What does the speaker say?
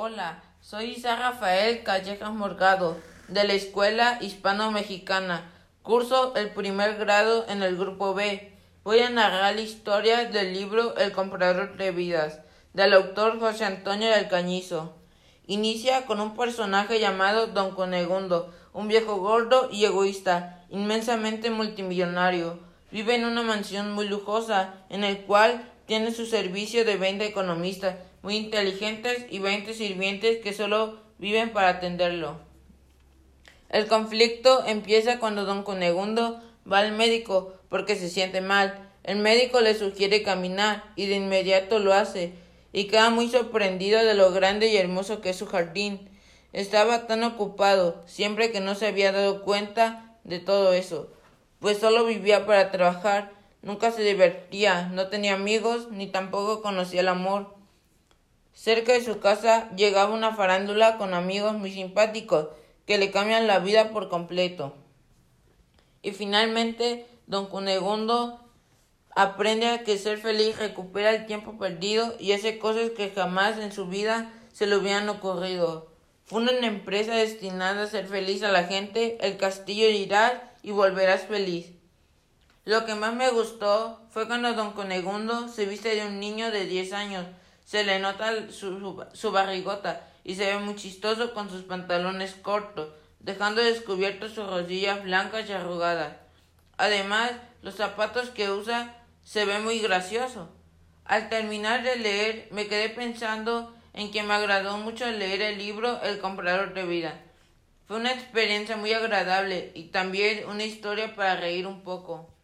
Hola, soy Isa Rafael Callejas Morgado, de la Escuela Hispano-Mexicana. Curso el primer grado en el grupo B. Voy a narrar la historia del libro El comprador de vidas, del autor José Antonio del Cañizo. Inicia con un personaje llamado Don Conegundo, un viejo gordo y egoísta, inmensamente multimillonario. Vive en una mansión muy lujosa, en el cual tiene su servicio de 20 economistas muy inteligentes y 20 sirvientes que solo viven para atenderlo. El conflicto empieza cuando don Conegundo va al médico porque se siente mal. El médico le sugiere caminar y de inmediato lo hace y queda muy sorprendido de lo grande y hermoso que es su jardín. Estaba tan ocupado siempre que no se había dado cuenta de todo eso, pues solo vivía para trabajar, nunca se divertía, no tenía amigos ni tampoco conocía el amor. Cerca de su casa llegaba una farándula con amigos muy simpáticos que le cambian la vida por completo. Y finalmente, don Cunegundo aprende a que ser feliz recupera el tiempo perdido y hace cosas que jamás en su vida se le hubieran ocurrido. Fue una empresa destinada a hacer feliz a la gente, el castillo irá y volverás feliz. Lo que más me gustó fue cuando don Cunegundo se viste de un niño de diez años se le nota su, su, barrigota y se ve muy chistoso con sus pantalones cortos, dejando descubiertas sus rodillas blancas y arrugadas. Además, los zapatos que usa se ve muy gracioso. Al terminar de leer, me quedé pensando en que me agradó mucho leer el libro El comprador de vida. Fue una experiencia muy agradable y también una historia para reír un poco.